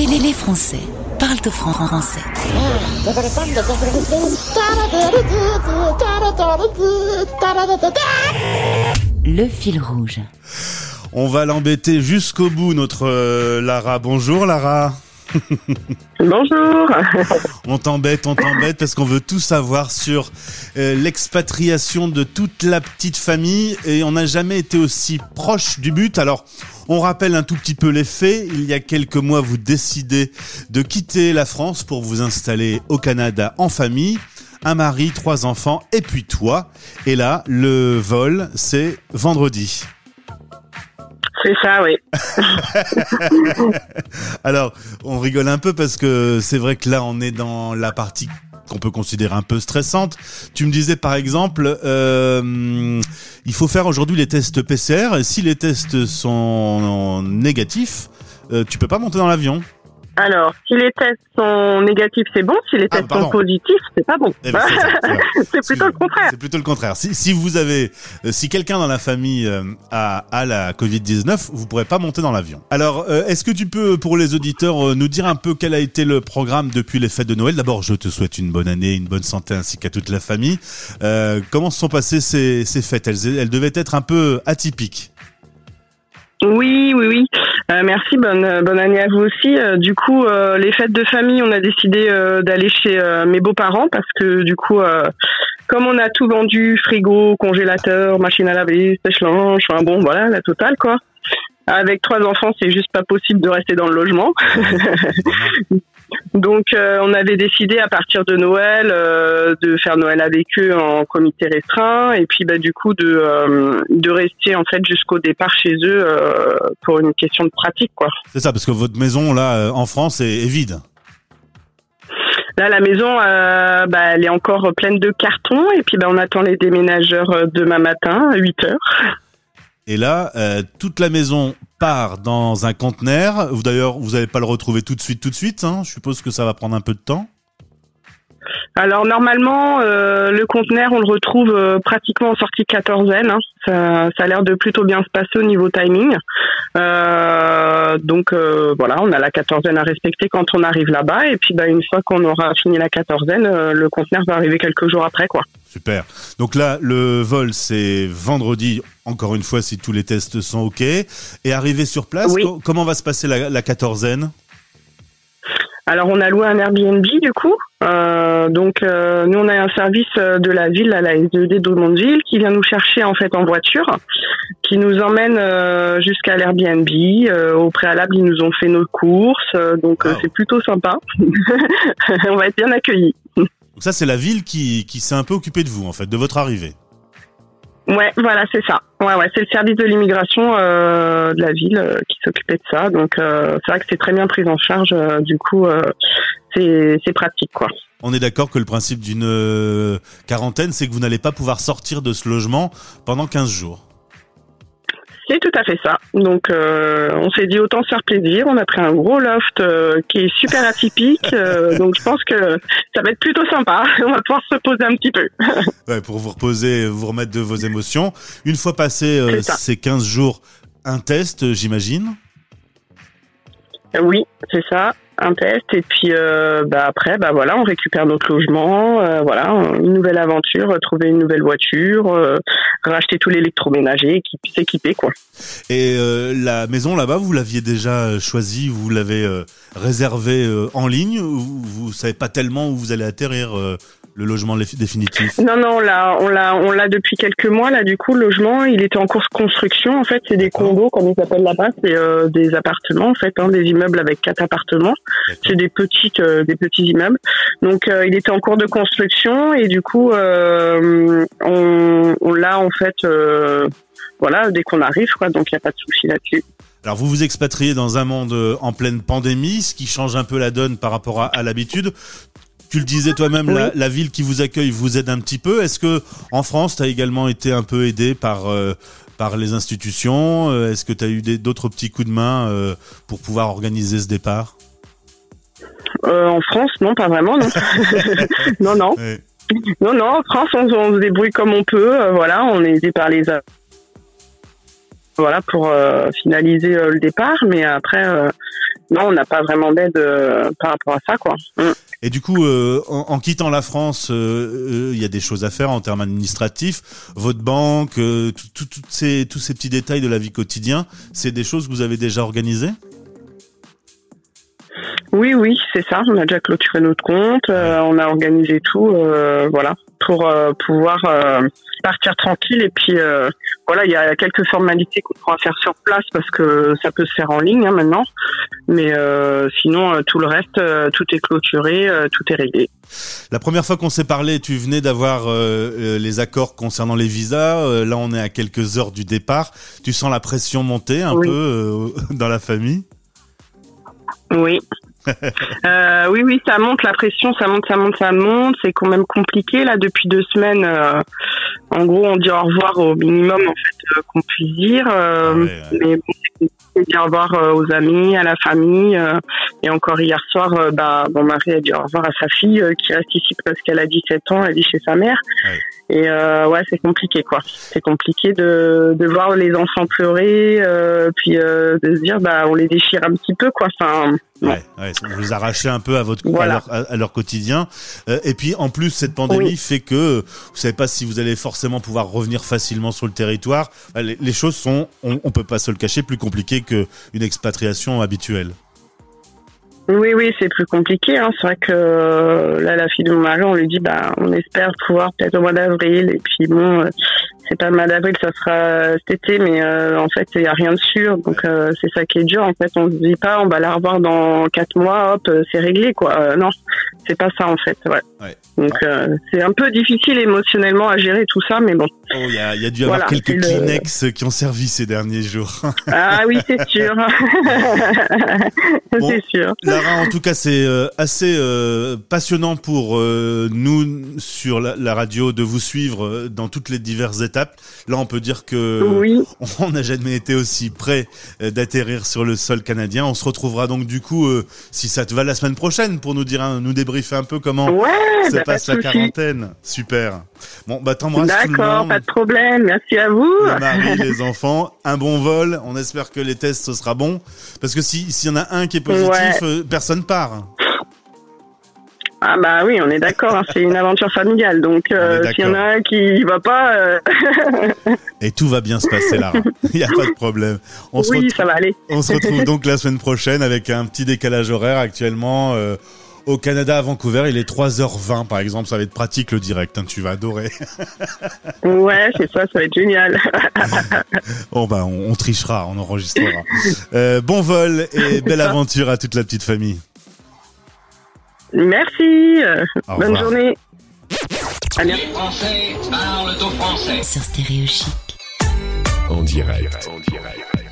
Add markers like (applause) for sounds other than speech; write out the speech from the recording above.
les, les, les Français parlent au français. Le fil rouge. On va l'embêter jusqu'au bout, notre euh, Lara. Bonjour Lara. (laughs) Bonjour. On t'embête, on t'embête parce qu'on veut tout savoir sur euh, l'expatriation de toute la petite famille et on n'a jamais été aussi proche du but. Alors, on rappelle un tout petit peu les faits. Il y a quelques mois, vous décidez de quitter la France pour vous installer au Canada en famille. Un mari, trois enfants et puis toi. Et là, le vol, c'est vendredi. C'est ça, oui. (laughs) Alors, on rigole un peu parce que c'est vrai que là, on est dans la partie qu'on peut considérer un peu stressante. Tu me disais par exemple, euh, il faut faire aujourd'hui les tests PCR si les tests sont négatifs, euh, tu peux pas monter dans l'avion. Alors, si les tests sont négatifs, c'est bon. Si les Ah, tests sont positifs, c'est pas bon. Eh ben, c'est (laughs) plutôt le contraire. C'est plutôt le contraire. Si, si vous avez, euh, si quelqu'un dans la famille euh, a, a la Covid-19, vous pourrez pas monter dans l'avion. Alors, euh, est-ce que tu peux, pour les auditeurs, nous dire un peu quel a été le programme depuis les fêtes de Noël? D'abord, je te souhaite une bonne année, une bonne santé ainsi qu'à toute la famille. Euh, comment se sont passées ces, ces fêtes? Elles, elles devaient être un peu atypiques. Oui, oui, oui. Euh, merci, bonne euh, bonne année à vous aussi. Euh, du coup, euh, les fêtes de famille, on a décidé euh, d'aller chez euh, mes beaux-parents parce que du coup, euh, comme on a tout vendu, frigo, congélateur, machine à laver, sèche-linge, enfin bon, voilà, la totale quoi. Avec trois enfants, c'est juste pas possible de rester dans le logement. (laughs) Donc, euh, on avait décidé à partir de Noël euh, de faire Noël avec eux en comité restreint, et puis bah, du coup de euh, de rester en fait jusqu'au départ chez eux pour une question de pratique quoi. C'est ça, parce que votre maison là en France est, est vide. Là, la maison, euh, bah, elle est encore pleine de cartons, et puis bah, on attend les déménageurs demain matin à 8 heures. Et là, euh, toute la maison part dans un conteneur. D'ailleurs, vous n'allez pas le retrouver tout de suite, tout de suite. Hein Je suppose que ça va prendre un peu de temps. Alors normalement, euh, le conteneur, on le retrouve euh, pratiquement en sortie quatorzaine. hein. Ça, ça a l'air de plutôt bien se passer au niveau timing. Euh, donc euh, voilà, on a la quatorzaine à respecter quand on arrive là-bas. Et puis bah, une fois qu'on aura fini la quatorzaine, euh, le conteneur va arriver quelques jours après. quoi. Super. Donc là, le vol, c'est vendredi, encore une fois, si tous les tests sont OK. Et arrivé sur place, Oui. co- comment va se passer la, la quatorzaine? Alors on a loué un Airbnb du coup. Euh, donc euh, nous on a un service euh, de la ville, à la SED d'Aumondeville, qui vient nous chercher en fait en voiture, qui nous emmène euh, jusqu'à l'Airbnb. Euh, au préalable ils nous ont fait nos courses, euh, donc euh, Wow. c'est plutôt sympa. (laughs) on va être bien accueillis. Donc ça, c'est la ville qui, qui s'est un peu occupée de vous, en fait, de votre arrivée. Ouais, voilà, c'est ça. Ouais, ouais, c'est le service de l'immigration euh, de la ville euh, qui s'occupait de ça. Donc euh, c'est vrai que c'est très bien pris en charge. euh, du coup, euh, c'est pratique quoi. On est d'accord que le principe d'une euh, quarantaine, c'est que vous n'allez pas pouvoir sortir de ce logement pendant 15 jours. C'est tout à fait ça. Donc, euh, on s'est dit autant se faire plaisir. On a pris un gros loft euh, qui est super atypique. euh, donc, je pense que ça va être plutôt sympa. (laughs) On va pouvoir se reposer un petit peu. (laughs) Ouais, pour vous reposer, vous remettre de vos émotions. Une fois passé ces 15 jours, un test, j'imagine? Oui, c'est ça. Un test. Et puis, euh, bah, après, bah, voilà, on récupère notre logement. euh, voilà, une nouvelle aventure, trouver une nouvelle voiture, euh, racheter tout l'électroménager s'équiper, quoi. Et euh, la maison là-bas, vous l'aviez déjà euh, choisie, vous l'avez euh, réservée en ligne, ou vous, vous savez pas tellement où vous allez atterrir le logement définitif? Non, non, on l'a, on l'a, on l'a depuis quelques mois. Là, du coup, le logement, il était en cours de construction. En fait, c'est des condos, comme ils appellent là-bas, c'est euh, des appartements, en fait, hein, des immeubles avec quatre appartements. C'est des petites, euh, des petits immeubles. Donc, euh, il était en cours de construction et du coup, on, on l'a en fait, voilà, dès qu'on arrive, quoi. Donc, il n'y a pas de souci là-dessus. Alors vous vous expatriez dans un monde en pleine pandémie, ce qui change un peu la donne par rapport à, à l'habitude. Tu le disais toi-même, Oui. la, la ville qui vous accueille vous aide un petit peu. Est-ce que en France, tu as également été un peu aidé par euh, par les institutions Euh, Est-ce que tu as eu d'autres petits coups de main euh, pour pouvoir organiser ce départ? Euh, en France, non, pas vraiment, non. (laughs) non, non. Non, non, en France, on, on se débrouille comme on peut. euh, voilà, on est aidé par les voilà, pour finaliser le départ. Mais après, non, on n'a pas vraiment d'aide par rapport à ça, quoi. Mm. Et du coup, en, quittant la France, il y a des choses à faire en termes administratifs. Votre banque, ces, tous ces petits détails de la vie quotidienne, c'est des choses que vous avez déjà organisées? Oui, oui, c'est ça. On a déjà clôturé notre compte, euh, on a organisé tout, euh, voilà, pour euh, pouvoir partir tranquille. Et puis voilà, il y a quelques formalités qu'on pourra faire sur place parce que ça peut se faire en ligne hein, maintenant. Mais sinon, tout le reste, tout est clôturé, tout est réglé. La première fois qu'on s'est parlé, tu venais d'avoir les accords concernant les visas. là, on est à quelques heures du départ. Tu sens la pression monter un peu (laughs) dans la famille? Oui, (laughs) euh, oui, oui, ça monte, la pression, ça monte, ça monte, ça monte. C'est quand même compliqué là depuis deux semaines. Euh, en gros, on dit au revoir au minimum en fait euh, qu'on puisse dire. Euh, mais bon, c'est dire au revoir aux amis, à la famille. et encore hier soir, bah, mon mari a dit au revoir à sa fille qui reste ici parce qu'elle a 17 ans, elle vit chez sa mère. Et ouais, c'est compliqué quoi. C'est compliqué de, de voir les enfants pleurer, puis de se dire bah on les déchire un petit peu quoi. Enfin Ouais, ouais, vous arrachez un peu à votre à, leur, quotidien. Euh, et puis en plus, cette pandémie fait que vous savez pas si vous allez forcément pouvoir revenir facilement sur le territoire. Les, les choses sont, on, on peut pas se le cacher, plus compliquées qu'une expatriation habituelle. Oui, oui, c'est plus compliqué. Hein. C'est vrai que euh, là, la fille de mon mari, on lui dit, bah, on espère pouvoir peut-être au mois d'avril. Et puis bon, euh, c'est pas le mois d'avril, ça sera cet été, mais euh, en fait, il y a rien de sûr. Donc c'est ça qui est dur. En fait, on se dit pas, on va la revoir dans quatre mois, hop, c'est réglé, quoi. non, c'est pas ça en fait. Ouais. ouais. Donc c'est un peu difficile émotionnellement à gérer tout ça, mais bon. Oh, il y, a, y a dû avoir quelques Kleenex qui ont servi ces derniers jours. ah oui, c'est sûr. (laughs) (laughs) c'est sûr en tout cas, c'est euh, assez euh, passionnant pour euh, nous sur la, radio de vous suivre dans toutes les diverses étapes. Là, on peut dire que (laughs) on n'a jamais été aussi près d'atterrir sur le sol canadien. On se retrouvera donc du coup, si ça te va, la semaine prochaine pour nous dire, nous débriefer un peu comment se bah, passe la quarantaine. Super. Bon, bah t'embrasses tout le monde. D'accord, pas de problème. Merci à vous. Le mari, (laughs) les enfants, un bon vol. On espère que les tests ce sera bon, parce que si s'il y en a un qui est positif, personne part. Ah bah oui, on est d'accord, hein, c'est une aventure familiale, donc euh, s'il y en a un qui va pas... Euh, (laughs) Et tout va bien se passer là, il n'y a pas de problème. On oui, ça va aller. On se retrouve donc la semaine prochaine avec un petit décalage horaire actuellement. Euh, au Canada, à Vancouver, il est 3h20 par exemple, ça va être pratique le direct, hein, tu vas adorer. (laughs) ouais, c'est ça, ça va être génial. (laughs) bon bah on, trichera, on enregistrera. bon vol et (laughs) belle aventure à toute la petite famille. Merci. Bonne journée. Les Français parlent au français. Sur Stéréo Chic. En direct. En direct.